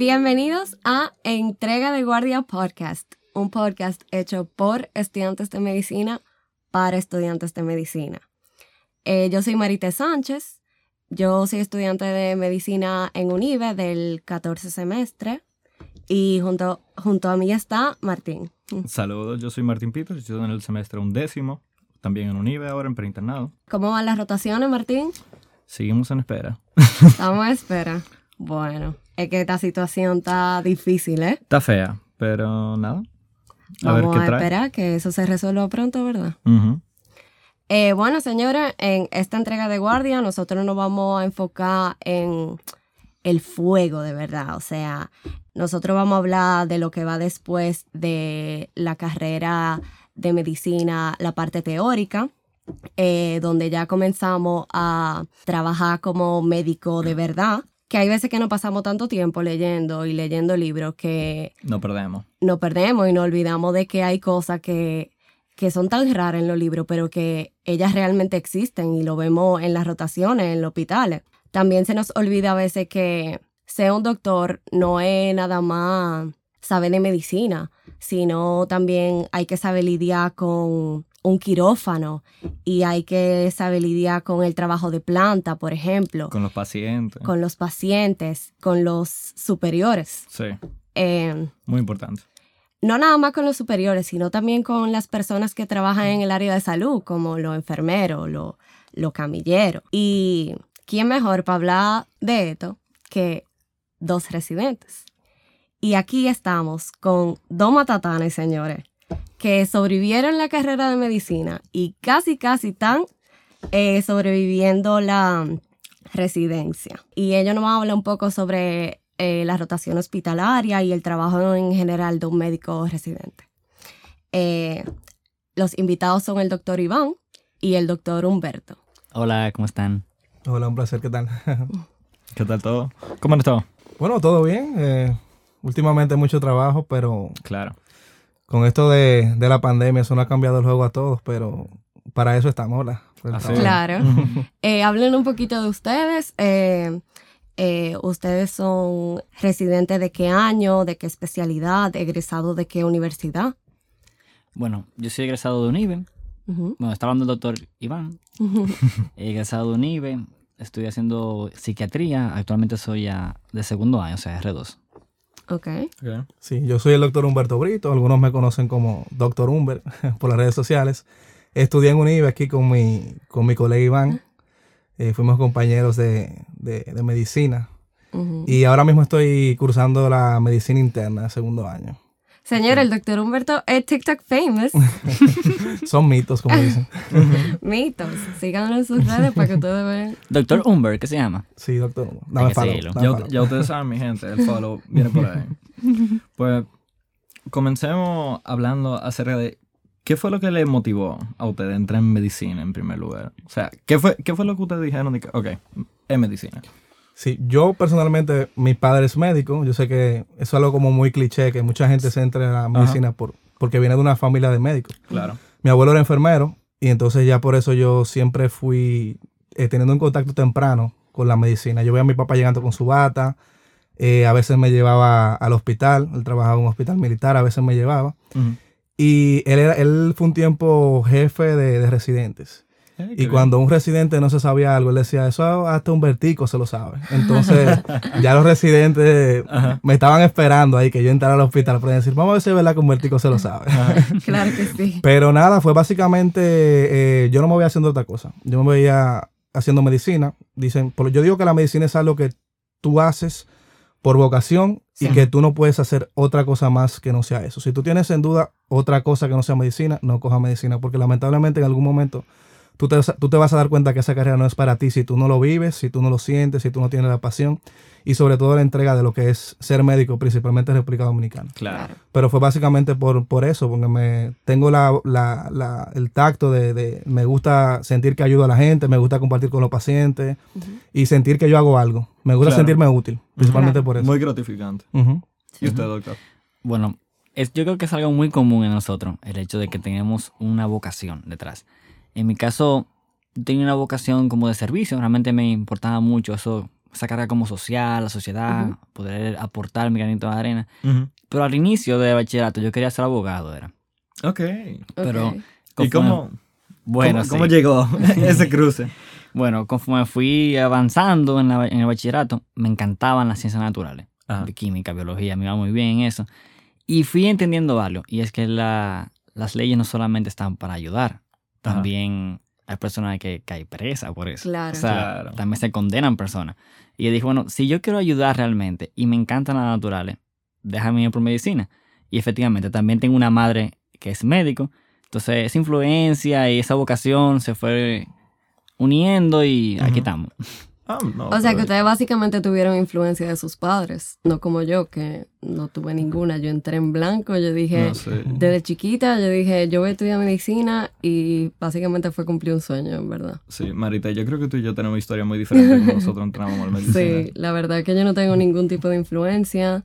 Bienvenidos a Entrega de Guardia Podcast, un podcast hecho por estudiantes de medicina para estudiantes de medicina. Eh, yo soy Marita Sánchez, yo soy estudiante de medicina en UNIBE del 14 semestre y junto, junto a mí está Martín. Saludos, yo soy Martín Peters, estoy en el semestre undécimo, también en UNIBE ahora en preinternado. ¿Cómo van las rotaciones, Martín? Seguimos en espera. Estamos a espera. Bueno, es que esta situación está difícil, ¿eh? Está fea, pero nada. A Vamos ver qué a esperar que eso se resuelva pronto, ¿verdad? Eh, bueno, señora, en esta entrega de guardia nosotros nos vamos a enfocar en el fuego de verdad. O sea, nosotros vamos a hablar de lo que va después de la carrera de medicina, la parte teórica. Eh, donde ya comenzamos a trabajar como médico de verdad, que hay veces que no pasamos tanto tiempo leyendo y leyendo libros que... No perdemos. No perdemos y no olvidamos de que hay cosas que, que son tan raras en los libros, pero que ellas realmente existen y lo vemos en las rotaciones, en los hospitales. También se nos olvida a veces que ser un doctor no es nada más saber de medicina, sino también hay que saber lidiar con un quirófano y hay que saber lidiar con el trabajo de planta, por ejemplo. Con los pacientes. Con los pacientes, con los superiores. Sí. Eh, Muy importante. No nada más con los superiores, sino también con las personas que trabajan en el área de salud, como los enfermeros, los, los camilleros. Y quién mejor para hablar de esto que dos residentes. Y aquí estamos con dos matatanes, señores que sobrevivieron la carrera de medicina y casi, casi están eh, sobreviviendo la residencia. Y ellos nos van a hablar un poco sobre eh, la rotación hospitalaria y el trabajo en general de un médico residente. Eh, los invitados son el doctor Iván y el doctor Humberto. Hola, ¿cómo están? Hola, un placer, ¿qué tal? ¿Qué tal todo? ¿Cómo han estado? Bueno, todo bien. últimamente mucho trabajo, pero claro con esto de, la pandemia, eso no ha cambiado el juego a todos, pero para eso estamos, ¿verdad? Claro. eh, hablen un poquito de ustedes. Eh, eh, ¿Ustedes son residentes de qué año, de qué especialidad, egresado de qué universidad? Bueno, yo soy egresado de UNIBE. Bueno, está hablando el doctor Iván. egresado de UNIBE. Estoy haciendo psiquiatría. Actualmente soy ya de segundo año, o sea, R2. Ok. Sí, yo soy el doctor Humberto Brito, algunos me conocen como doctor Humber por las redes sociales. Estudié en UNIVE aquí con mi, con mi colega Iván. Eh, fuimos compañeros de, medicina. Y ahora mismo estoy cursando la medicina interna, segundo año. Señor, el doctor Humberto es TikTok famous. Son mitos, como dicen. mitos. Síganlo en sus redes para que ustedes vean. Doctor Humber, ¿qué se llama? Sí, doctor Humber. Dame follow. ya, ustedes saben, mi gente, el follow viene por ahí. Pues comencemos hablando acerca de qué fue lo que le motivó a ustedes a entrar en medicina en primer lugar. O sea, ¿qué fue, qué fue lo que ustedes dijeron? De que, ok, es medicina. Sí, yo personalmente, mi padre es médico. Yo sé que eso es algo como muy cliché, que mucha gente se entra en la medicina por, porque viene de una familia de médicos. Claro. Mi abuelo era enfermero y entonces ya por eso yo siempre fui eh, teniendo un contacto temprano con la medicina. Yo veía a mi papá llegando con su bata, eh, a veces me llevaba al hospital, él trabajaba en un hospital militar, a veces me llevaba. Y él, era, él fue un tiempo jefe de residentes y cuando un residente no se sabía algo, él decía, eso hasta un vertico se lo sabe. Entonces, ya los residentes me estaban esperando ahí que yo entrara al hospital para decir, vamos a ver si es verdad que un vertico se lo sabe. claro que sí. Pero nada, fue básicamente, eh, yo no me voy haciendo otra cosa. Yo me veía haciendo medicina. Dicen, yo digo que la medicina es algo que tú haces por vocación y que tú no puedes hacer otra cosa más que no sea eso. Si tú tienes en duda otra cosa que no sea medicina, no coja medicina, porque lamentablemente en algún momento tú te, vas a dar cuenta que esa carrera no es para ti si tú no lo vives, si tú no lo sientes, si tú no tienes la pasión y sobre todo la entrega de lo que es ser médico, principalmente en República Dominicana. Claro. Pero fue básicamente por, por eso, porque me tengo la, el tacto de, me gusta sentir que ayudo a la gente, me gusta compartir con los pacientes y sentir que yo hago algo. Me gusta sentirme útil, principalmente por eso. Muy gratificante. ¿Y usted, doctor? Bueno, es, yo creo que es algo muy común en nosotros, el hecho de que tenemos una vocación detrás. En mi caso, tenía una vocación como de servicio, realmente me importaba mucho eso, esa carga como social, la sociedad, poder aportar mi granito de arena. Ujú. Pero al inicio de bachillerato yo quería ser abogado, era. Ok. Pero, Ok. ¿Y cómo, Bueno, cómo, sí. cómo llegó ese cruce? Bueno, conforme fui avanzando en, la- en el bachillerato, me encantaban las ciencias naturales. Ajá. De química, biología, me iba muy bien en eso. Y fui entendiendo algo, y es que la- las leyes no solamente están para ayudar, Ajá. también hay personas que caen presa por eso. Claro. O sea, Claro. también se condenan personas. Y yo dije, bueno, si yo quiero ayudar realmente y me encantan las naturales, déjame ir por medicina. Y efectivamente, también tengo una madre que es médico. Entonces, esa influencia y esa vocación se fue uniendo y aquí estamos. Ah, no, O sea que ustedes básicamente tuvieron influencia de sus padres, no como yo, que no tuve ninguna. Yo entré en blanco, yo dije, No sé. desde chiquita, yo dije, yo voy a estudiar medicina y básicamente fue cumplir un sueño, en verdad. Sí, Marita, yo creo que tú y yo tenemos historias muy diferentes cuando nosotros entramos en medicina. Sí, la verdad es que yo no tengo ningún tipo de influencia.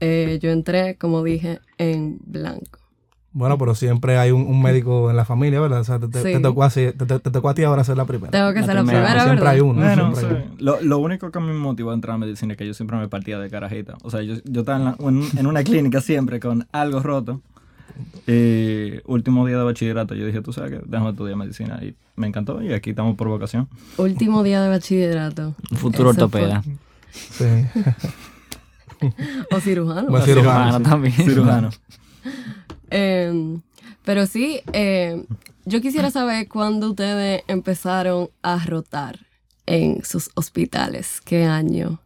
Eh, yo entré, como dije, en blanco. Bueno, pero siempre hay un, un médico en la familia, ¿verdad? O sea, te, te- Sí. te tocó, así- te, te- te tocó a ti ahora ser la primera. Tengo que La ser la primera, primera, siempre ¿verdad? hay uno. Bueno, siempre hay sí. uno. lo, lo único que me motivó a entrar a medicina es que yo siempre me partía de carajita. O sea, yo, yo estaba en, la- en- en una clínica siempre con algo roto. Y último día de bachillerato yo dije, tú sabes que déjame estudiar medicina. Y me encantó y aquí estamos por vocación. Último día de bachillerato. Un futuro Eso fue-. Sí. O cirujano. Bueno, cirujano, Cirujano sí. también. Cirujano. Eh, pero sí, eh, yo quisiera saber cuándo ustedes empezaron a rotar en sus hospitales. ¿Qué año?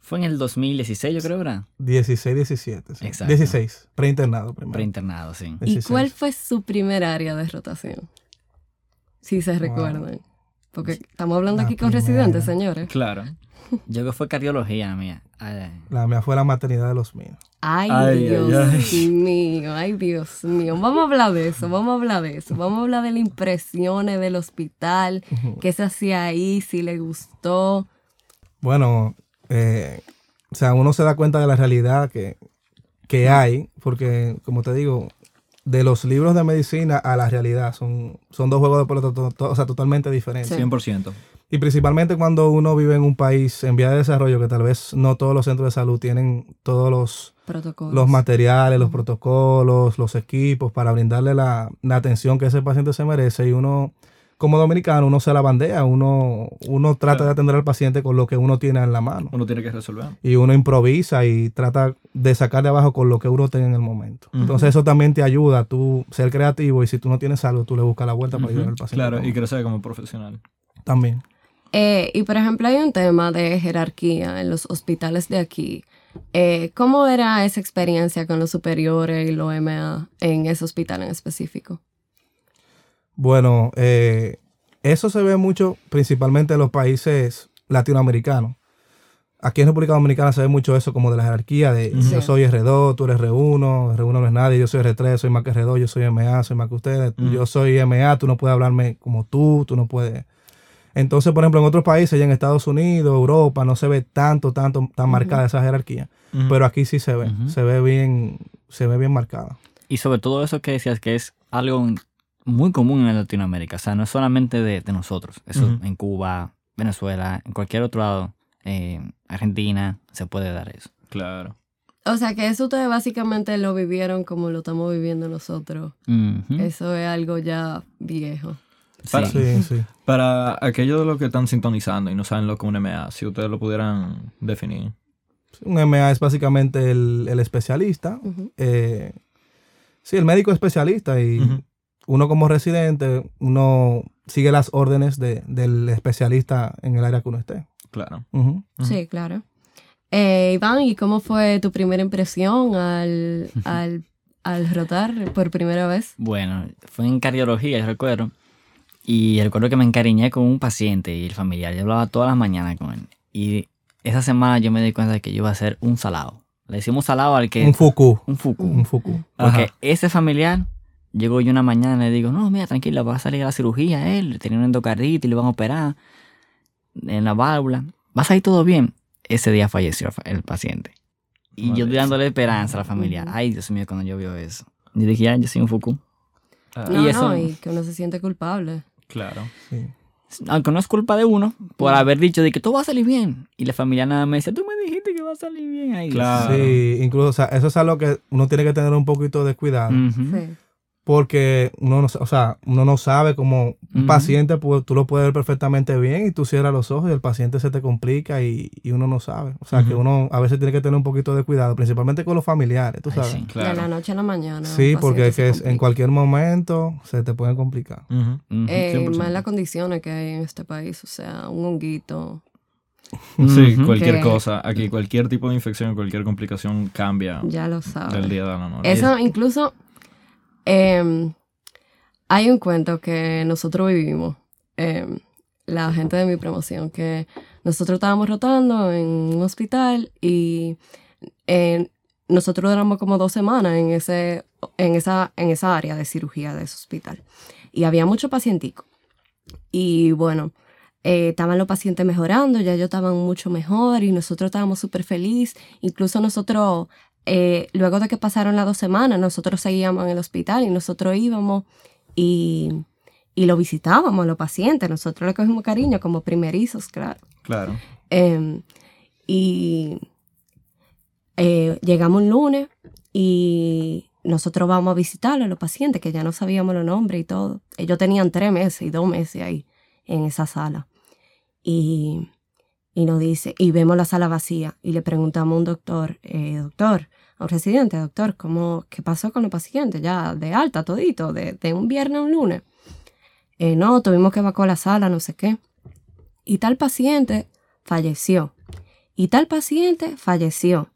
Fue en el 2016, yo creo, ¿verdad? 16, 17. Sí. Exacto. 16. Preinternado primero. Preinternado, sí. ¿Y 16. cuál fue su primer área de rotación? Si se recuerdan. Porque estamos hablando La aquí con primera. residentes, señores. Claro. Yo que fue cardiología mía. Ay, La mía fue la maternidad de los míos. Ay, Ay, Dios ay, mío, ay, Dios mío. Vamos a hablar de eso, vamos a hablar de eso. Vamos a hablar de las impresiones del hospital, qué se hacía ahí, si le gustó. Bueno, eh, o sea, uno se da cuenta de la realidad que, que hay, porque, como te digo, de los libros de medicina a la realidad son, son dos juegos de pelota to- to- o sea, totalmente diferentes. Sí. 100%. Y principalmente cuando uno vive en un país en vía de desarrollo, que tal vez no todos los centros de salud tienen todos los, Protocolos. los materiales, los protocolos, los equipos para brindarle la, la atención que ese paciente se merece. Y uno, como dominicano, uno se la bandea, uno, uno trata Claro. de atender al paciente con lo que uno tiene en la mano. Uno tiene que resolver. Y uno improvisa y trata de sacar de abajo con lo que uno tenga en el momento. Entonces eso también te ayuda a tú ser creativo y si tú no tienes algo, tú le buscas la vuelta para Ujú. ayudar al paciente. Claro, y crecer como profesional. También. Eh, y por ejemplo, hay un tema de jerarquía en los hospitales de aquí. Eh, ¿Cómo era esa experiencia con los superiores y los MA en ese hospital en específico? Bueno, eh, eso se ve mucho principalmente en los países latinoamericanos. Aquí en República Dominicana se ve mucho eso como de la jerarquía de Sí. yo soy R2, tú eres R1, R1 no es nadie, yo soy R3, soy más que R2, yo soy MA, soy más que ustedes, yo soy MA, tú no puedes hablarme como tú, tú no puedes... Entonces, por ejemplo, en otros países, ya en Estados Unidos, Europa, no se ve tanto, tanto, tan marcada esa jerarquía, pero aquí sí se ve, se ve bien, se ve bien marcada. Y sobre todo eso que decías que es algo muy común en Latinoamérica. O sea, no es solamente de, de nosotros. Eso en Cuba, Venezuela, en cualquier otro lado, eh, Argentina, se puede dar eso. Claro. O sea, que eso ustedes básicamente lo vivieron como lo estamos viviendo nosotros. Eso es algo ya viejo. Para- Sí. Sí. Para aquellos de los que están sintonizando y no saben lo que es un MA, si ustedes lo pudieran definir. Un MA es básicamente el, el especialista. Eh, sí, el médico especialista y. uno como residente, uno sigue las órdenes de- del especialista en el área que uno esté. Claro. Sí, claro. Eh, Iván, ¿y cómo fue tu primera impresión al, al, al rotar por primera vez? Bueno, fue en cardiología, yo recuerdo. Y recuerdo que me encariñé con un paciente y el familiar. Yo hablaba todas las mañanas con él. Y esa semana yo me di cuenta de que yo iba a ser un salado. Le decimos salado al que... Un fuku. un fuku. Un fuku. Porque Ajá. ese familiar, llego yo una mañana y le digo, no, mira, tranquila, va a salir a la cirugía él, tenía una endocarditis, le van a operar en la válvula. Va a salir todo bien. Ese día falleció el paciente. Y yo Maldición. dándole esperanza a la familia. Ay, Dios mío, cuando yo veo eso. Y dije, ya, yo soy un fuku. Ah, No, Y eso- no, y que uno se siente culpable. Claro. Sí. aunque no es culpa de uno, por haber dicho de que todo va a salir bien. Y la familia nada me dice, tú me dijiste que va a salir bien ahí. Claro. Sí, incluso, o sea, eso es algo que uno tiene que tener un poquito de cuidado. Sí. Porque uno no, o sea, uno no sabe como un paciente, pues, tú lo puedes ver perfectamente bien y tú cierras los ojos y el paciente se te complica y, y uno no sabe. O sea, que uno a veces tiene que tener un poquito de cuidado, principalmente con los familiares, tú Ay, sabes. sí. Sí, De Claro. la noche a la mañana. un porque es que es- en cualquier momento se te pueden complicar. Ujú. Eh, 100%. más las condiciones que hay en este país, o sea, un honguito. Sí, cualquier cosa. Aquí cualquier tipo de infección, cualquier complicación cambia Ya lo del sabes. día de la noche. Eso incluso em, hay un cuento que nosotros vivimos, em, la gente de mi promoción, que nosotros estábamos rotando en un hospital y eh, nosotros duramos como dos semanas en, ese, en, esa, en esa área de cirugía de ese hospital. Y había mucho pacientico. Y bueno, eh, estaban los pacientes mejorando, ya ellos estaban mucho mejor y nosotros estábamos súper felices. Incluso nosotros eh, luego de que pasaron las dos semanas, nosotros seguíamos en el hospital y nosotros íbamos y, y lo visitábamos a los pacientes. Nosotros le cogimos cariño como primerizos, claro. Claro. Eh, y eh, llegamos un lunes y nosotros vamos a visitar a los pacientes que ya no sabíamos los nombres y todo. Ellos tenían tres meses y dos meses ahí en esa sala. Y, y nos dice, y vemos la sala vacía y le preguntamos a un doctor, eh, doctor, a un residente, doctor, ¿cómo, ¿qué pasó con los pacientes? Ya de alta todito, de, de un viernes a un lunes. Eh, no, tuvimos que evacuar la sala, no sé qué. Y tal paciente falleció. Y tal paciente falleció.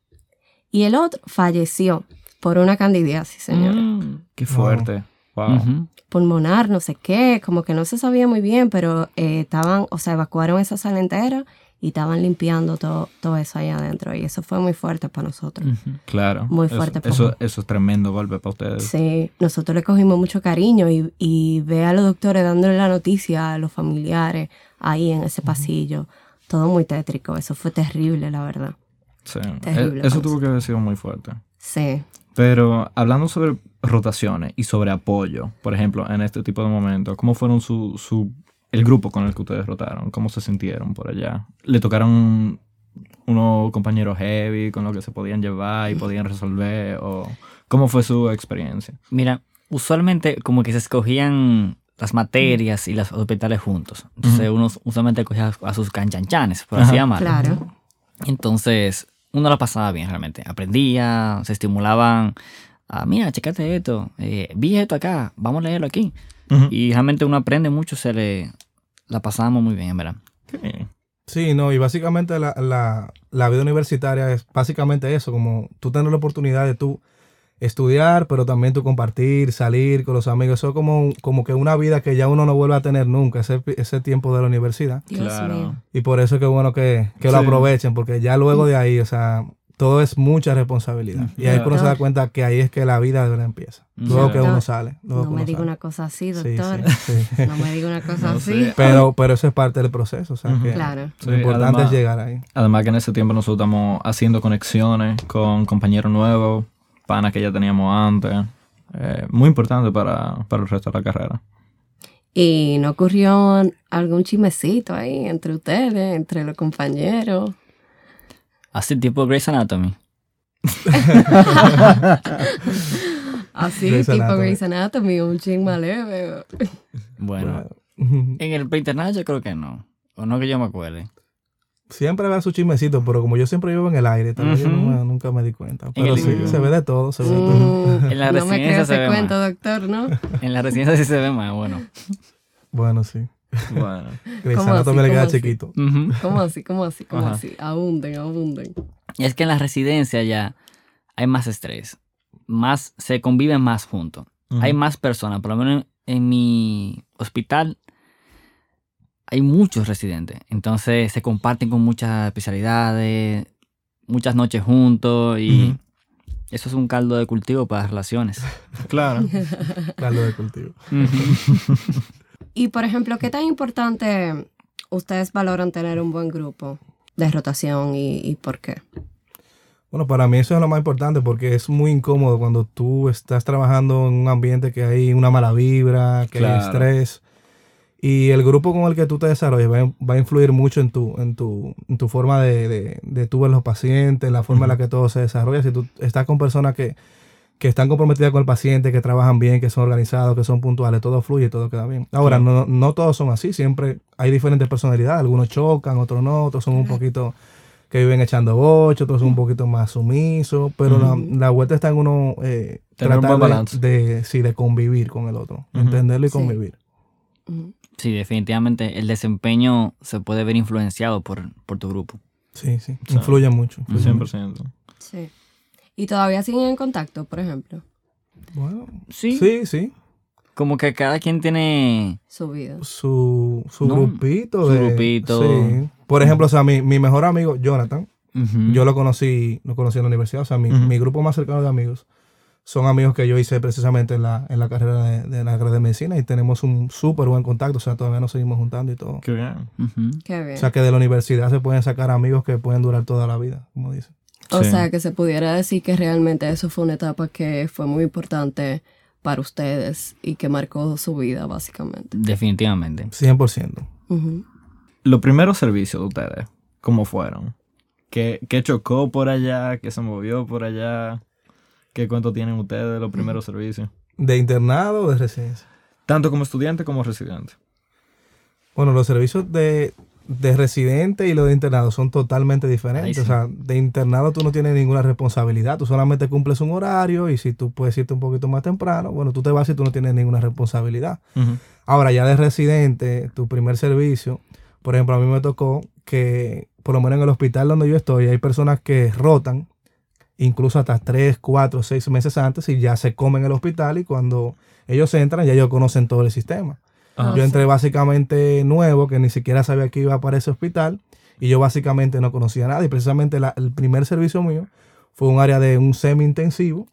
Y el otro falleció por una candidiasis, señora. Mm. Qué fuerte. Wow. Ujú. Pulmonar, no sé qué, como que no se sabía muy bien, pero eh, estaban, o sea, evacuaron esa sala entera y estaban limpiando todo, todo eso ahí adentro. Y eso fue muy fuerte para nosotros. Claro. Muy Eso- fuerte, Eso, papá. eso, es tremendo golpe para ustedes. Sí, nosotros le cogimos mucho cariño y, y ve a los doctores dándole la noticia a los familiares ahí en ese pasillo. Todo muy tétrico, eso fue terrible, la verdad. Sí. Terrible, E- Eso Paz. tuvo que haber sido muy fuerte. Sí. Pero hablando sobre rotaciones y sobre apoyo, por ejemplo, en este tipo de momentos, ¿cómo fueron su, su el grupo con el que ustedes rotaron? ¿Cómo se sintieron por allá? ¿Le tocaron unos compañeros heavy con los que se podían llevar y podían resolver? ¿O cómo fue su experiencia? Mira, usualmente como que se escogían las materias y los hospitales juntos. Entonces uno usualmente cogía a sus canchanchanes, por así llamarlo. Claro. Entonces uno la pasaba bien realmente. Aprendía, se estimulaban. a mira, checate esto. eh, vi esto acá, vamos a leerlo aquí. Y realmente uno aprende mucho, se le... La pasábamos muy bien, en verdad. Sí. Sí, no, y básicamente la, la, la vida universitaria es básicamente eso, como tú tener la oportunidad de tú estudiar, pero también tú compartir, salir con los amigos, eso es como, como que una vida que ya uno no vuelve a tener nunca, ese, ese tiempo de la universidad. Dios Claro. mío. Y por eso es que bueno que, que lo aprovechen, porque ya luego de ahí, o sea, todo es mucha responsabilidad. Y ahí Claro. uno se da cuenta que ahí es que la vida de verdad empieza. Luego que uno sale. Luego No que me uno diga sale. una cosa así, Sí, doctor. sí, sí. No me diga una cosa No así. Pero, pero eso es parte del proceso, o sea, que Claro. Sí, lo importante además- es llegar ahí. Además que en ese tiempo nosotros estamos haciendo conexiones con compañeros nuevos, panas que ya teníamos antes. Eh, muy importante para, para el resto de la carrera. Y no ocurrió algún chismecito ahí entre ustedes, entre los compañeros. Así tipo Grey's Anatomy. Así, Grey's tipo Anatomy. Grey's Anatomy, un chisme leve. Bueno, Bueno. en el internado yo creo que no. O no que yo me acuerde. Siempre ve su chismecito, pero como yo siempre vivo en el aire, tal vez yo no Ujú. me- nunca me di cuenta. Pero el- sí, se ve de todo, se ve de todo. Mm, En la no me se ese ve cuento, más. doctor, ¿no? En la residencia sí se ve más, bueno. Bueno, sí. Bueno. Grey's ¿Cómo Anatomy así? le queda ¿Cómo así? chiquito. ¿Cómo así? ¿Cómo así? ¿Cómo Ajá. así? Abunden, abunden. Y es que en la residencia ya hay más estrés. Más, se conviven más juntos. Hay más personas. Por lo menos en mi hospital hay muchos residentes. Entonces se comparten con muchas especialidades, muchas noches juntos y eso es un caldo de cultivo para las relaciones. Claro. Caldo de cultivo. Y, por ejemplo, ¿qué tan importante ustedes valoran tener un buen grupo de rotación y, y por qué? Bueno, para mí eso es lo más importante porque es muy incómodo cuando tú estás trabajando en un ambiente que hay una mala vibra, que hay Claro. estrés. Y el grupo con el que tú te desarrolles va, a- va a influir mucho en tu, en tu, en tu forma de, de, de tú ver los pacientes, la forma en la que todo se desarrolla. Si tú estás con personas que, que están comprometidas con el paciente, que trabajan bien, que son organizados, que son puntuales, todo fluye, todo queda bien. Ahora, no, no todos son así, siempre hay diferentes personalidades, algunos chocan, otros no, otros son un poquito que viven echando bocho, otros son un poquito más sumisos, pero la, la vuelta está en uno eh, Tener un tratar buen de- balance. de, sí, de convivir con el otro, entenderlo y Sí. convivir. Sí, definitivamente el desempeño se puede ver influenciado por, por tu grupo. Sí, sí, influye mucho. influye mucho. 100%. Sí. ¿Y todavía siguen en contacto, por ejemplo? Bueno, Sí. sí, sí, Como que cada quien tiene... Su vida. su, su No, grupito. su grupito. Sí. Por ejemplo, o sea, mi, mi mejor amigo, Jonathan, yo lo conocí, lo conocí en la universidad, o sea, mi, mi grupo más cercano de amigos son amigos que yo hice precisamente en la, en la carrera de, de la carrera de medicina y tenemos un súper buen contacto, o sea, todavía nos seguimos juntando y todo. Qué bien. Qué bien. O sea, que de la universidad se pueden sacar amigos que pueden durar toda la vida, como dicen. O Sí. sea, que se pudiera decir que realmente eso fue una etapa que fue muy importante para ustedes y que marcó su vida, básicamente. Definitivamente. 100%. Ujú. Los primeros servicios de ustedes, ¿cómo fueron? ¿Qué, qué chocó por allá? ¿Qué se movió por allá? ¿Qué cuánto tienen ustedes de los primeros servicios? ¿De internado o de residencia? Tanto como estudiante como residente. Bueno, los servicios de, de residente y los de internado son totalmente diferentes. Sí. O sea, de internado tú no tienes ninguna responsabilidad, tú solamente cumples un horario y si tú puedes irte un poquito más temprano, bueno, tú te vas y tú no tienes ninguna responsabilidad. Ahora, ya de residente, tu primer servicio, por ejemplo, a mí me tocó que, por lo menos en el hospital donde yo estoy, hay personas que rotan, incluso hasta 3, 4, 6 meses antes y ya se comen en el hospital y cuando ellos entran ya ellos conocen todo el sistema. Ajá. Yo entré básicamente nuevo, que ni siquiera sabía que iba para ese hospital y yo básicamente no conocía nada y precisamente la- el primer servicio mío fue un área de un semi-intensivo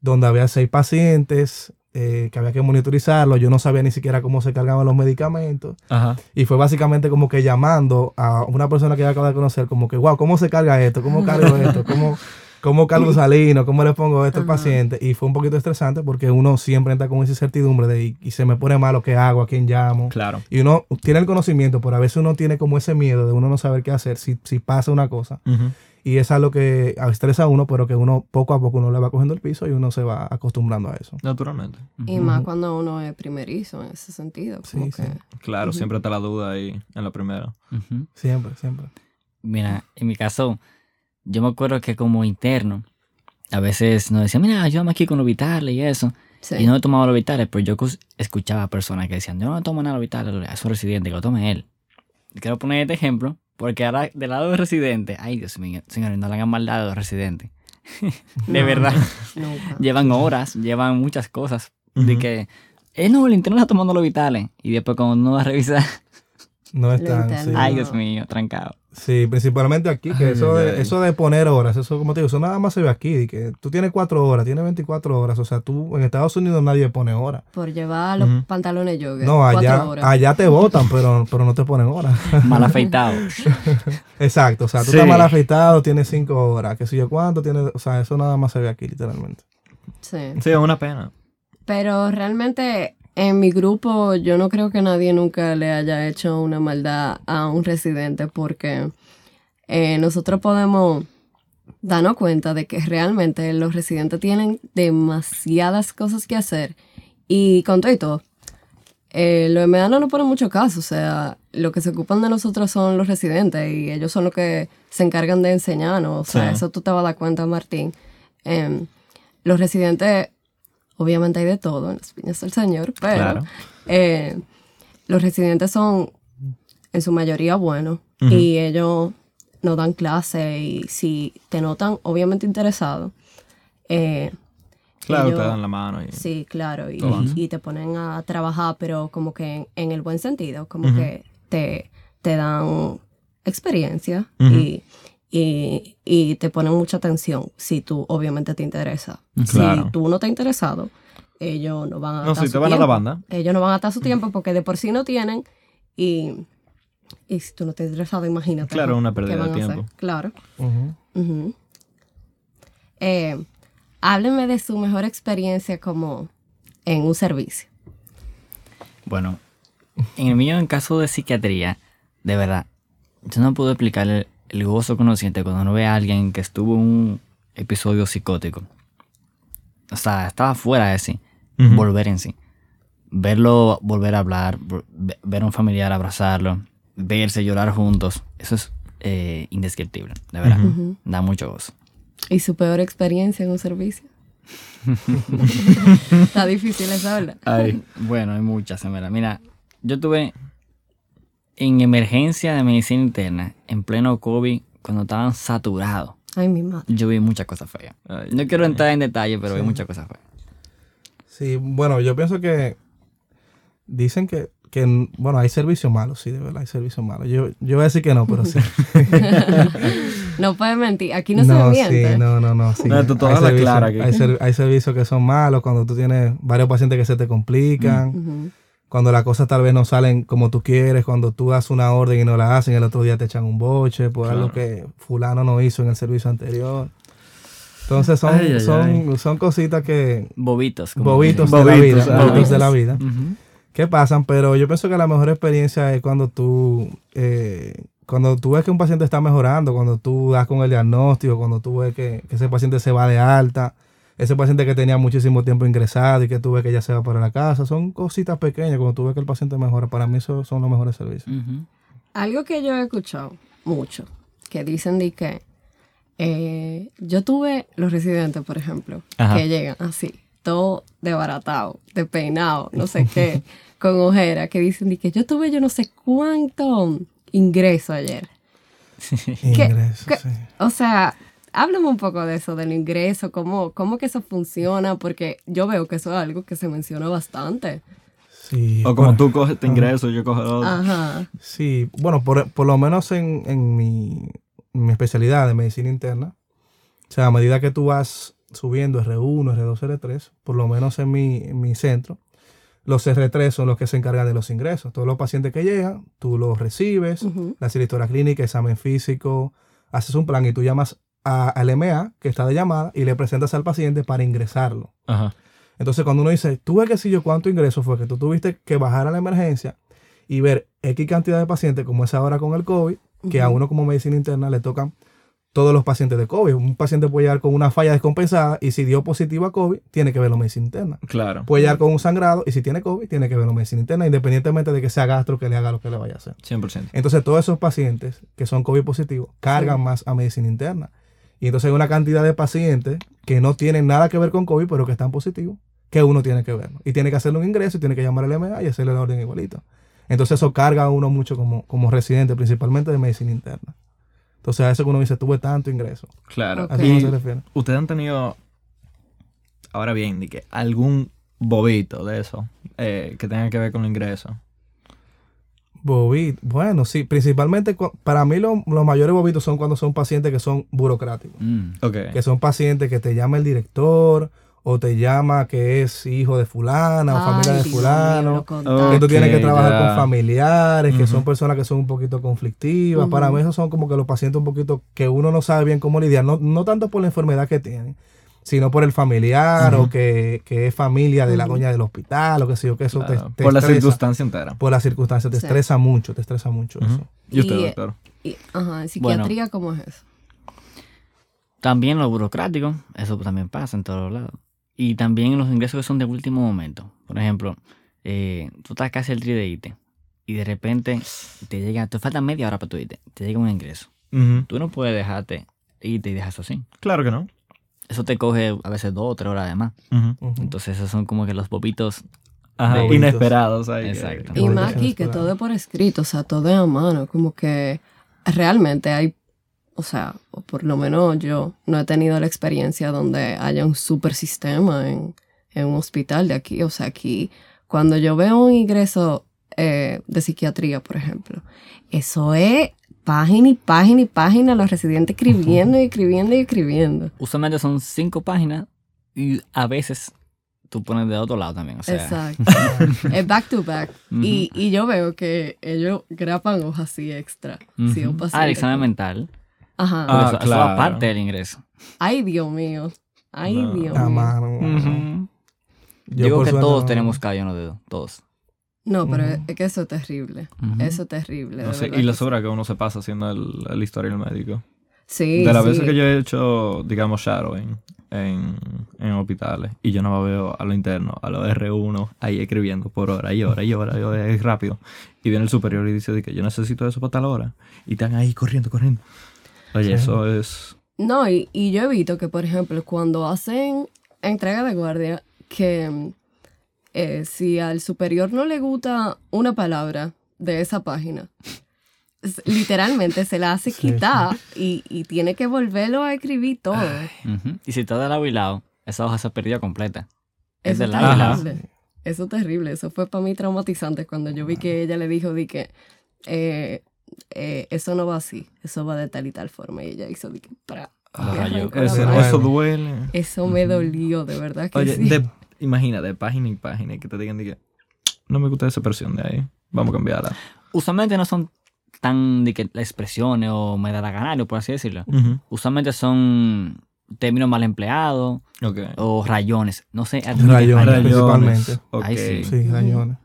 donde había seis pacientes eh, que había que monitorizarlos. Yo no sabía ni siquiera cómo se cargaban los medicamentos. Ajá. Y fue básicamente como que llamando a una persona que yo acabo de conocer, como que, wow, ¿cómo se carga esto? ¿Cómo cargo esto? ¿Cómo, cómo cargo salino? ¿Cómo le pongo esto al Ajá. paciente? Y fue un poquito estresante porque uno siempre entra con esa incertidumbre de, y, y se me pone malo, ¿qué hago? ¿A quién llamo? Claro. Y uno tiene el conocimiento, pero a veces uno tiene como ese miedo de uno no saber qué hacer si, si pasa una cosa. Ujú. Y es algo que estresa a uno, pero que uno poco a poco uno le va cogiendo el piso y uno se va acostumbrando a eso. Naturalmente. Y más cuando uno es primerizo en ese sentido. Como Sí, que, sí. Claro, siempre está la duda ahí en la primera. Siempre, siempre. Mira, en mi caso, yo me acuerdo que como interno, a veces nos decían, mira, ayúdame aquí con los vitales y eso. Sí. Y no tomaba los vitales, pero yo escuchaba a personas que decían, yo no me tomo nada los vitales, es un residente, que lo tome él. Y Quiero poner este ejemplo, porque ahora del lado del residente, ay Dios mío, señores, no le hagan maldad a los residentes. de No, verdad, Nunca. llevan horas, llevan muchas cosas. De Ujú. que, eh, no, el interno está tomando los vitales. Y después cuando uno va a revisar, No están. Sí. ay Dios mío, trancado. Sí, principalmente aquí, que Ay, eso, ay, de, ay. eso de poner horas, eso como te digo, eso nada más se ve aquí, de que tú tienes cuatro horas, tienes 24 horas, o sea, tú en Estados Unidos nadie pone horas. Por llevar los pantalones jogger. No, allá, allá te votan, pero, pero no te ponen horas. Mal afeitado. Exacto, o sea, tú Sí. estás mal afeitado, tienes cinco horas, qué sé yo cuánto, tienes, o sea, eso nada más se ve aquí, literalmente. Sí. Sí, es una pena. Pero realmente en mi grupo yo no creo que nadie nunca le haya hecho una maldad a un residente porque eh, nosotros podemos darnos cuenta de que realmente los residentes tienen demasiadas cosas que hacer y con todo y todo. eh, los MA no nos ponen mucho caso, o sea, lo que se ocupan de nosotros son los residentes y ellos son los que se encargan de enseñarnos, o sea, Sí. eso tú te vas a dar cuenta, Martín. Em, los residentes, obviamente hay de todo en las piñas del Señor, pero Claro. eh, los residentes son en su mayoría buenos. Y ellos nos dan clase y si te notan obviamente interesado, eh, Claro, ellos- te dan la mano y... Sí, claro, y, y te ponen a trabajar, pero como que en, en el buen sentido, como que te, te dan experiencia y, y, y te ponen mucha atención si tú obviamente te interesa. Claro. Si tú no te has interesado, ellos no van a No, gastar si su te van a la tiempo. banda. Ellos no van a gastar su tiempo porque de por sí no tienen y, y si tú no te has interesado, imagínate. Claro, una ¿Qué pérdida de tiempo. Claro. Eh, hábleme de su mejor experiencia como en un servicio. Bueno, en el mío, en caso de psiquiatría, de verdad, yo no puedo explicar el, gozo que uno siente cuando uno ve a alguien que estuvo en un episodio psicótico. O sea, estaba fuera de sí, volver en sí. Verlo volver a hablar, ver a un familiar abrazarlo, verse llorar juntos, eso es eh, indescriptible, de verdad. Da mucho gozo. ¿Y su peor experiencia en un servicio? Está difícil esa, ¿verdad? bueno, hay muchas, en verdad. Mira, yo tuve en emergencia de medicina interna, en pleno COVID, cuando estaban saturados. Ay, mi madre. Yo vi muchas cosas feas. no quiero entrar en detalle, pero vi muchas cosas feas. Sí, bueno, yo pienso que dicen que, que, bueno, hay servicios malos, sí, de verdad, hay servicios malos. Yo, yo voy a decir que no, pero sí. no puedes mentir, aquí no, se miente. Sí, no, no, no, sí. No, tú toda la clara aquí. Hay, hay, servicios que son malos cuando tú tienes varios pacientes que se te complican cuando las cosas tal vez no salen como tú quieres, cuando tú das una orden y no la hacen, el otro día te echan un boche por algo que fulano no hizo en el servicio anterior. Entonces son, son, son cositas que... Bobitos. Bobitos, de la vida. Bobitos de la vida. ¿Qué pasan? Pero yo pienso que la mejor experiencia es cuando tú... Eh, cuando tú ves que un paciente está mejorando, cuando tú das con el diagnóstico, cuando tú ves que, que ese paciente se va de alta, ese paciente que tenía muchísimo tiempo ingresado y que tuve que ya se va para la casa, son cositas pequeñas. Cuando tuve que el paciente mejora, para mí esos son los mejores servicios. Algo que yo he escuchado mucho, que dicen de que eh, yo tuve los residentes, por ejemplo, que llegan así, todo desbaratado, despeinado, no sé qué, con ojera, que dicen de que yo tuve yo no sé cuánto ingreso ayer. ingreso, sí. O sea, háblame un poco de eso, del ingreso, cómo, cómo que eso funciona, porque yo veo que eso es algo que se menciona bastante. Sí, o como tú coges tu ingreso, yo cojo otro. Ajá. Sí, bueno, por, por lo menos en, en, mi, mi, especialidad de medicina interna, o sea, a medida que tú vas subiendo R1, R2, R3, por lo menos en mi, en mi centro, los R3 son los que se encargan de los ingresos. Todos los pacientes que llegan, tú los recibes, la historia clínica, examen físico, haces un plan y tú llamas al MA que está de llamada y le presentas al paciente para ingresarlo. Entonces, cuando uno dice, tú ves que si yo cuánto ingreso fue que tú tuviste que bajar a la emergencia y ver X cantidad de pacientes, como es ahora con el COVID, que a uno como medicina interna le tocan todos los pacientes de COVID. Un paciente puede llegar con una falla descompensada y si dio positivo a COVID, tiene que verlo medicina interna. Claro. Puede llegar con un sangrado y si tiene COVID, tiene que verlo medicina interna, independientemente de que sea gastro que le haga lo que le vaya a hacer. 100%. Entonces, todos esos pacientes que son COVID positivos cargan más a medicina interna. Y entonces hay una cantidad de pacientes que no tienen nada que ver con COVID, pero que están positivos, que uno tiene que verlo. Y tiene que hacerle un ingreso y tiene que llamar al MA y hacerle la orden igualito. Entonces eso carga a uno mucho como, como residente, principalmente de medicina interna. Entonces a eso que uno dice, tuve tanto ingreso. Claro. ¿A qué se refiere? ¿Ustedes han tenido, ahora bien, de que algún bobito de eso eh, que tenga que ver con el ingreso? Bobit, bueno, sí, principalmente para mí los mayores bobitos son cuando son pacientes que son burocráticos. Mm, que son pacientes que te llama el director o te llama que es hijo de fulana o familia de fulano. que tú tienes que trabajar con familiares, que son personas que son un poquito conflictivas. Para mí esos son como que los pacientes un poquito que uno no sabe bien cómo lidiar, no, no tanto por la enfermedad que tienen, sino por el familiar o que, es familia de la doña del hospital o que sé yo, que eso te, Por la circunstancia entera. Por la circunstancia, te estresa mucho, te estresa mucho eso. ¿Y usted, doctor? ajá, psiquiatría, ¿cómo es eso? También lo burocrático, eso también pasa en todos lados. Y también los ingresos que son de último momento. Por ejemplo, eh, tú estás casi al trideíte y de repente te llega, te falta media hora para tu irte, te llega un ingreso. Tú no puedes dejarte irte y dejar eso así. Claro que no eso te coge a veces dos o tres horas además. Entonces esos son como que los bobitos inesperados ahí. Exacto. Y más aquí que todo es por escrito, o sea, todo es a mano, como que realmente hay, o sea, o por lo menos yo no he tenido la experiencia donde haya un super sistema en, un hospital de aquí, o sea, aquí cuando yo veo un ingreso eh, de psiquiatría, por ejemplo, eso es página y página y página, los residentes escribiendo y escribiendo y escribiendo. Usualmente son cinco páginas y a veces tú pones de otro lado también. O sea. Exacto. es back to back. y, y, yo veo que ellos grapan hojas así extra. ah, el examen mental. Ajá. Ah, eso, claro. aparte del ingreso. Ay, Dios mío. Ay, Dios mío. Yo Digo que todos tenemos callo en los dedos. Todos. No, pero es que eso es terrible. Eso es terrible. y las horas que uno se pasa haciendo el, el historial médico. Sí. De las veces que yo he hecho, digamos, shadowing en, en hospitales y yo no veo a lo interno, a lo R1, ahí escribiendo por hora y hora y hora, y hora es rápido. Y viene el superior y dice que yo necesito eso para tal hora. Y están ahí corriendo, corriendo. Oye, eso es... No, y, y yo he visto que, por ejemplo, cuando hacen entrega de guardia, que eh, si al superior no le gusta una palabra de esa página, literalmente se la hace quitar Y, y, tiene que volverlo a escribir todo. Y si está de lado y lado, esa hoja se perdió completa. Es de lado terrible. Eso es terrible. Eso fue para mí traumatizante cuando yo vi que ella le dijo di que eh, eh, eso no va así, eso va de tal y tal forma. Y ella hizo di que para. eso, duele. Eso me dolió, de verdad que Oye, sí. de, imagina, de página en página, que te digan que no me gusta esa expresión de ahí, vamos a cambiarla. Usualmente no son tan de que las expresiones o me da la gana, por así decirlo. Usualmente son términos mal empleados o rayones. No sé. Rayones, principalmente. Ahí sí. Sí, rayones.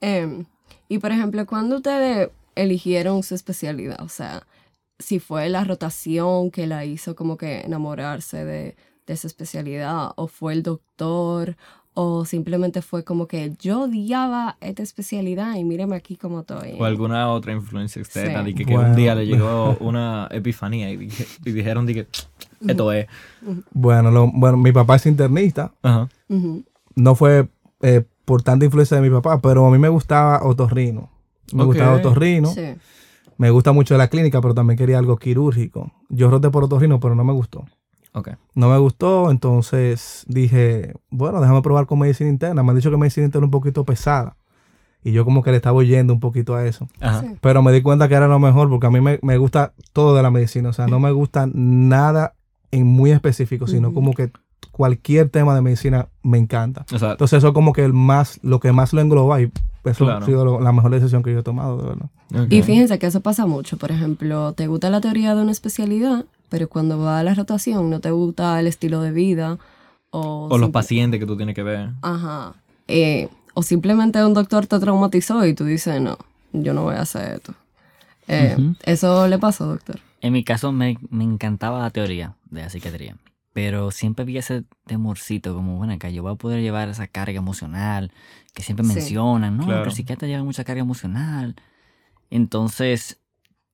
Em, y por ejemplo, cuando ustedes eligieron su especialidad? O sea, si fue la rotación que la hizo como que enamorarse de, de esa especialidad, o fue el doctor, o simplemente fue como que yo odiaba esta especialidad y míreme aquí como estoy. O alguna otra influencia externa, de que, un día le llegó una epifanía y, dijeron que esto es. Bueno, bueno, mi papá es internista. No fue eh, por tanta influencia de mi papá, pero a mí me gustaba otorrino. Me gustaba otorrino. Sí. Me gusta mucho la clínica, pero también quería algo quirúrgico. Yo roté por otorrino, pero no me gustó. No me gustó, entonces dije, bueno, déjame probar con medicina interna. Me han dicho que medicina interna es un poquito pesada. Y yo como que le estaba oyendo un poquito a eso. Pero me di cuenta que era lo mejor porque a mí me, gusta todo de la medicina. O sea, no me gusta nada en muy específico, sino como que cualquier tema de medicina me encanta. Entonces eso es como que el más, lo que más lo engloba y eso ha sido la mejor decisión que yo he tomado, de verdad. Y fíjense que eso pasa mucho. Por ejemplo, ¿te gusta la teoría de una especialidad? Pero cuando va a la rotación no te gusta el estilo de vida o... O los pacientes que tú tienes que ver. Ajá. Eh, o simplemente un doctor te traumatizó y tú dices, no, yo no voy a hacer esto. Eh, ¿Eso le pasó, doctor? En mi caso me, encantaba la teoría de la psiquiatría, pero siempre vi ese temorcito como, bueno, acá yo voy a poder llevar esa carga emocional que siempre mencionan, ¿no? Pero el psiquiatra lleva mucha carga emocional. Entonces,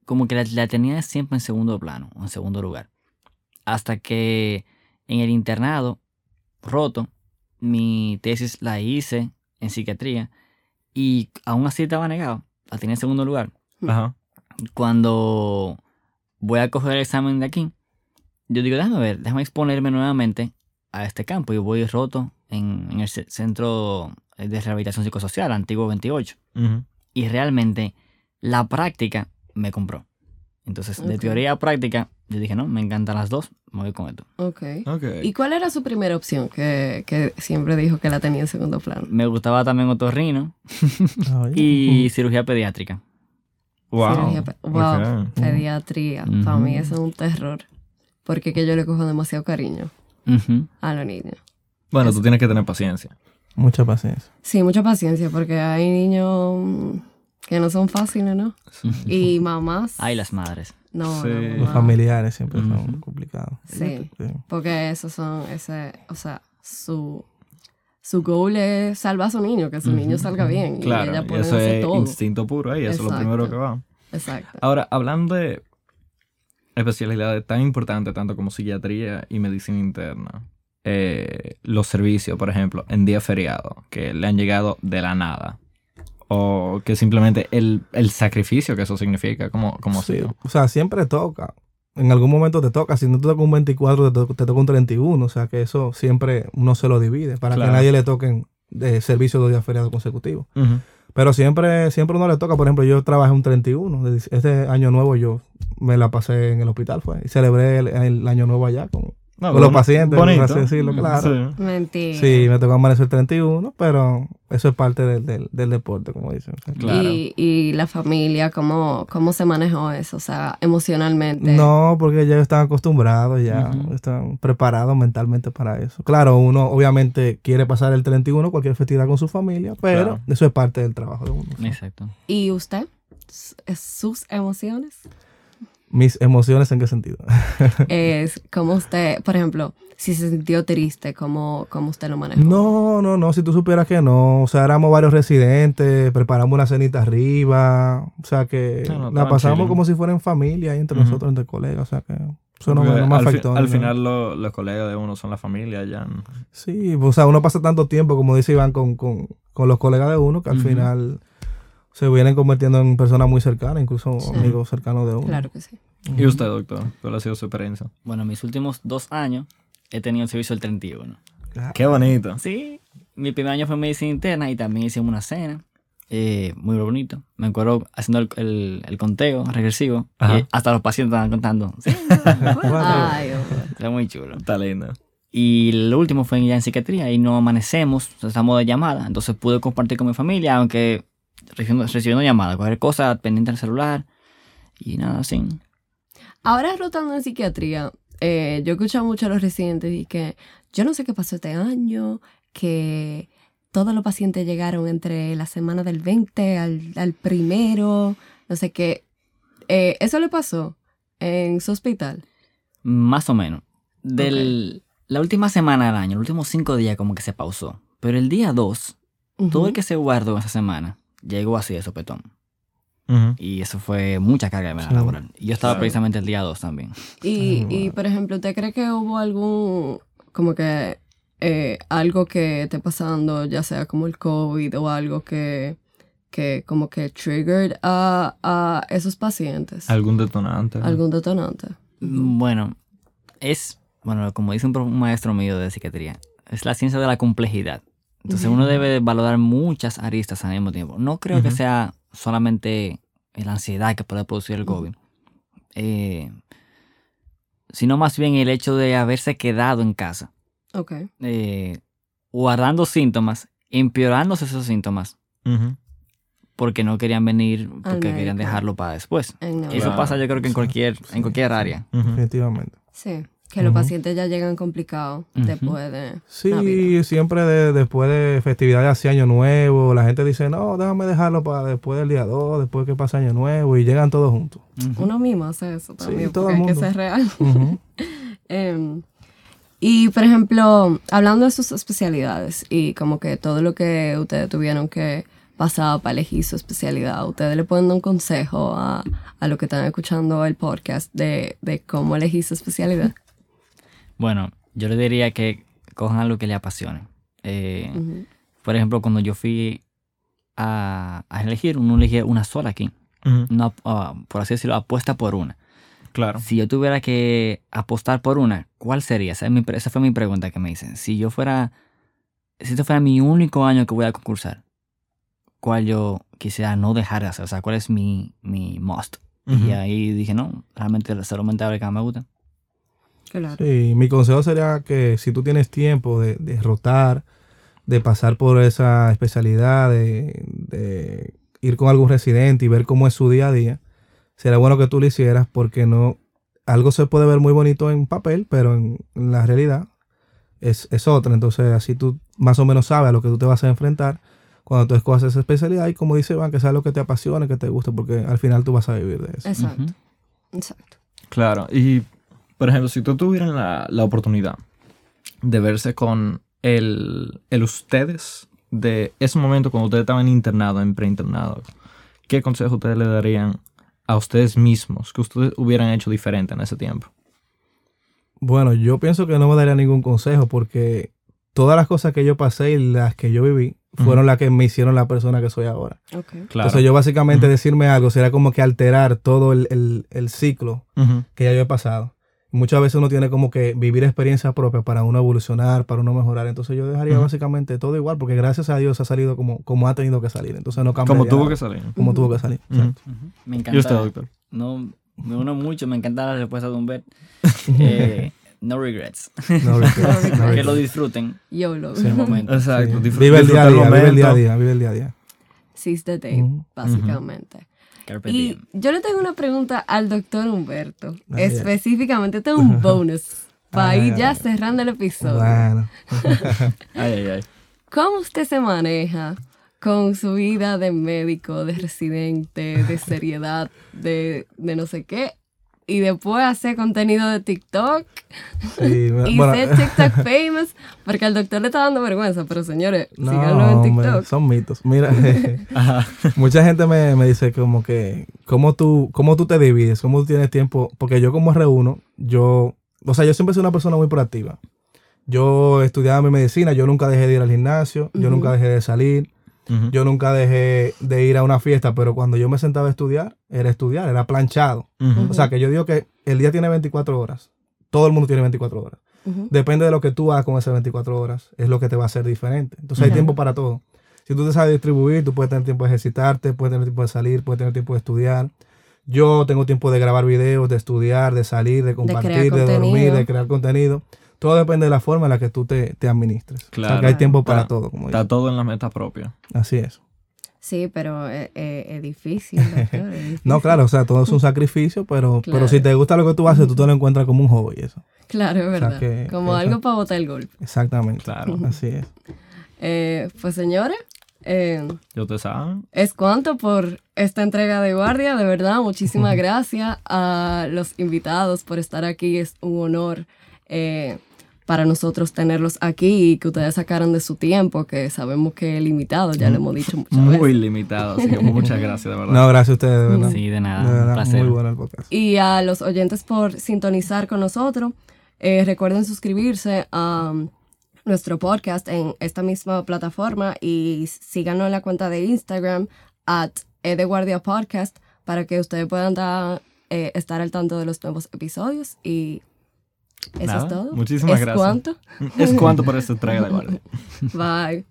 como que la, tenía siempre en segundo plano, en segundo lugar. Hasta que en el internado, roto, mi tesis la hice en psiquiatría y aún así estaba negado. La tenía en segundo lugar. Ajá. Cuando voy a coger el examen de aquí, yo digo, déjame ver, déjame exponerme nuevamente a este campo. Y voy roto en, el centro de rehabilitación psicosocial, antiguo 28. Y realmente la práctica me compró. Entonces, de teoría a práctica, yo dije, no, me encantan las dos, me voy con esto. Ok. okay. ¿Y cuál era su primera opción que, que, siempre dijo que la tenía en segundo plano? Me gustaba también otorrino y cirugía pediátrica. Wow. wow. Pediatría. Para mí eso es un terror. Porque que yo le cojo demasiado cariño a los niños. Bueno, tú tienes que tener paciencia. Mucha paciencia. Sí, mucha paciencia, porque hay niños que no son fáciles, ¿no? Y mamás. Ay, las madres. No, Los familiares siempre son complicados. Sí, porque esos son, ese, o sea, su, su goal es salvar a su niño, que su niño salga bien. Claro, y, ella puede eso es instinto puro ahí, eso es lo primero que va. Exacto. Ahora, hablando de especialidades tan importantes, tanto como psiquiatría y medicina interna, eh, los servicios, por ejemplo, en día feriado, que le han llegado de la nada o que simplemente el, sacrificio que eso significa, como, como ha sido. O sea, siempre toca. En algún momento te toca. Si no te toca un 24, te, toca un 31. O sea, que eso siempre uno se lo divide para que a nadie le toquen de servicio de días feriados consecutivos. Pero siempre, siempre uno le toca. Por ejemplo, yo trabajé un 31. Este año nuevo yo me la pasé en el hospital, fue. Y celebré el, año nuevo allá con, con los pacientes, por así decirlo, claro. Sí. Mentira. Sí, me tocó amanecer el 31, pero eso es parte del, del, deporte, como dicen. Claro. ¿Y, y la familia, ¿cómo, ¿cómo se manejó eso? O sea, emocionalmente. No, porque ya están acostumbrados, ya están preparados mentalmente para eso. Claro, uno obviamente quiere pasar el 31, cualquier festividad con su familia, pero eso es parte del trabajo de uno. Exacto. ¿Y usted? ¿Sus emociones? ¿Mis emociones en qué sentido? es como usted, por ejemplo, si se sintió triste, ¿cómo, cómo usted lo manejó? No, no, no, si tú supieras que no. O sea, éramos varios residentes, preparamos una cenita arriba. O sea, que la pasamos como si fuera en familia, entre nosotros, entre colegas. O sea, que eso no, me afectó. al final los colegas de uno son la familia ya. Sí, o sea, uno pasa tanto tiempo, como dice Iván, con, con, con los colegas de uno, que al final se vienen convirtiendo en personas muy cercanas, incluso amigos cercanos de uno. Claro que sí. ¿Y usted, doctor? ¿Cuál ha sido su experiencia? Bueno, mis últimos dos años he tenido el servicio del 31. Qué bonito. Sí. Mi primer año fue en medicina interna y también hicimos una cena. Eh, muy bonito. Me acuerdo haciendo el, el, conteo regresivo. Y hasta los pacientes estaban contando. Sí. Ay, Era muy chulo. Está lindo. Y lo último fue ya en psiquiatría y no amanecemos, estamos de llamada. Entonces pude compartir con mi familia, aunque recibiendo, recibiendo llamadas, cualquier cosa pendiente del celular y nada así. Ahora rotando en psiquiatría, eh, yo he escuchado mucho a los residentes y que yo no sé qué pasó este año, que todos los pacientes llegaron entre la semana del 20 al, primero, no sé qué. Eh, ¿Eso le pasó en su hospital? Más o menos. Del, La última semana del año, los últimos cinco días como que se pausó. Pero el día 2, todo el que se guardó esa semana llegó así de sopetón. Y eso fue mucha carga de sí. laboral. Y yo estaba precisamente el día 2 también. Y, y, por ejemplo, ¿usted cree que hubo algún, como que, eh, algo que esté pasando, ya sea como el COVID o algo que, que como que triggered a, a esos pacientes? ¿Algún detonante? ¿Algún detonante? Mm, bueno, es, bueno, como dice un, maestro mío de psiquiatría, es la ciencia de la complejidad. Entonces uno debe valorar muchas aristas al mismo tiempo. No creo que sea solamente la ansiedad que puede producir el COVID, eh, sino más bien el hecho de haberse quedado en casa. Ok. Eh, guardando síntomas, empeorándose esos síntomas. Porque no querían venir, porque querían dejarlo para después. Eso pasa yo creo que en cualquier, en cualquier área. Definitivamente. Sí. Que los pacientes ya llegan complicados después de. Sí, siempre después de festividades hacia Año Nuevo, la gente dice, no, déjame dejarlo para después del día 2, después que pase Año Nuevo, y llegan todos juntos. Uno mismo hace eso también, porque hay que ser real. Em, y por ejemplo, hablando de sus especialidades y como que todo lo que ustedes tuvieron que pasar para elegir su especialidad, ustedes le pueden dar un consejo a, a los que están escuchando el podcast de, de cómo elegir su especialidad. Bueno, yo le diría que cojan algo que le apasione. Eh, por ejemplo, cuando yo fui a, elegir, uno elegía una sola aquí. Ah, por así decirlo, apuesta por una. Claro. Si yo tuviera que apostar por una, ¿cuál sería? Esa, fue mi pregunta que me dicen. Si yo fuera, si este fuera mi único año que voy a concursar, ¿cuál yo quisiera no dejar de hacer? O sea, ¿cuál es mi, mi must? Y ahí dije, no, realmente solamente abre que me gusta. Sí, mi consejo sería que si tú tienes tiempo de, de rotar, de pasar por esa especialidad, de, ir con algún residente y ver cómo es su día a día, sería bueno que tú lo hicieras porque no, algo se puede ver muy bonito en papel, pero en, la realidad es, es, otra. Entonces así tú más o menos sabes a lo que tú te vas a enfrentar cuando tú escoges esa especialidad y como dice Iván, que sea lo que te apasione, que te guste, porque al final tú vas a vivir de eso. Exacto. Exacto. Claro, y por ejemplo, si tú tuvieras la, la oportunidad de verse con el, el, ustedes de ese momento cuando ustedes estaban internados, en preinternado, ¿qué consejo ustedes le darían a ustedes mismos que ustedes hubieran hecho diferente en ese tiempo? Bueno, yo pienso que no me daría ningún consejo porque todas las cosas que yo pasé y las que yo viví fueron las que me hicieron la persona que soy ahora. Okay. Entonces yo básicamente decirme algo sería como que alterar todo el, el, el ciclo que ya yo he pasado muchas veces uno tiene como que vivir experiencias propias para uno evolucionar, para uno mejorar. Entonces yo dejaría básicamente todo igual, porque gracias a Dios ha salido como, como ha tenido que salir. Entonces no cambia. Como tuvo que salir. Como tuvo que salir. Me encanta. ¿Y usted, doctor? No, me uno mucho, me encanta la respuesta de Humbert. eh, no regrets. No regrets, no que lo disfruten YOLO. en el momento. Exacto. Sí. Vive el día a día, vive el día a día, vive el día a día. Seize the day, básicamente. Carpe Y diem. yo le tengo una pregunta al doctor Humberto. Específicamente, tengo un bonus para ir ya ay. cerrando el episodio. Bueno, Ay, ay, ay. ¿Cómo usted se maneja con su vida de médico, de residente, de seriedad, de, de no sé qué? Y después hacer contenido de TikTok sí, y bueno, ser TikTok famous, porque al doctor le está dando vergüenza, pero señores, no, síganlo en hombre, TikTok. son mitos. Mira, mucha gente me, me dice como que, ¿cómo tú, ¿cómo tú te divides? ¿Cómo tú tienes tiempo? Porque yo como R1, yo, o sea, yo siempre soy una persona muy proactiva. Yo estudiaba mi medicina, yo nunca dejé de ir al gimnasio, yo nunca dejé de salir, Yo nunca dejé de ir a una fiesta, pero cuando yo me sentaba a estudiar, era estudiar, era planchado. O sea, que yo digo que el día tiene 24 horas. Todo el mundo tiene 24 horas. Depende de lo que tú hagas con esas 24 horas, es lo que te va a hacer diferente. Entonces hay tiempo para todo. Si tú te sabes distribuir, tú puedes tener tiempo de ejercitarte, puedes tener tiempo de salir, puedes tener tiempo de estudiar. Yo tengo tiempo de grabar videos, de estudiar, de salir, de compartir, de, dormir, de crear contenido. Todo depende de la forma en la que tú te, te administres. O sea, Claro. que hay tiempo para Está- todo, como Está digo. todo en la meta propia. Así es. Sí, pero es, es- es difícil, doctor, es difícil. No, claro, o sea, todo es un sacrificio, pero, Claro. pero si te gusta lo que tú haces, tú te lo encuentras como un hobby, eso. Claro, es verdad. que- Como algo para botar el golpe. Exactamente. Claro. Así es. Eh, pues señores, eh, Yo te saben. es cuanto por esta entrega de guardia. De verdad, muchísimas gracias a los invitados por estar aquí. Es un honor eh, para nosotros tenerlos aquí y que ustedes sacaran de su tiempo, que sabemos que es limitado, ya lo hemos dicho muchas Muy veces. limitado. Así que muchas gracias, de verdad. No, gracias a ustedes, de verdad. Sí, de nada. De verdad, placer. muy bueno el podcast. Y a los oyentes por sintonizar con nosotros. Eh, recuerden suscribirse a nuestro podcast en esta misma plataforma y síganos en la cuenta de Instagram at Guardia Podcast para que ustedes puedan eh, estar al tanto de los nuevos episodios y eso Nada, es todo. muchísimas ¿Es gracias. cuánto? Es cuanto por esta entrega de guardia. Bye.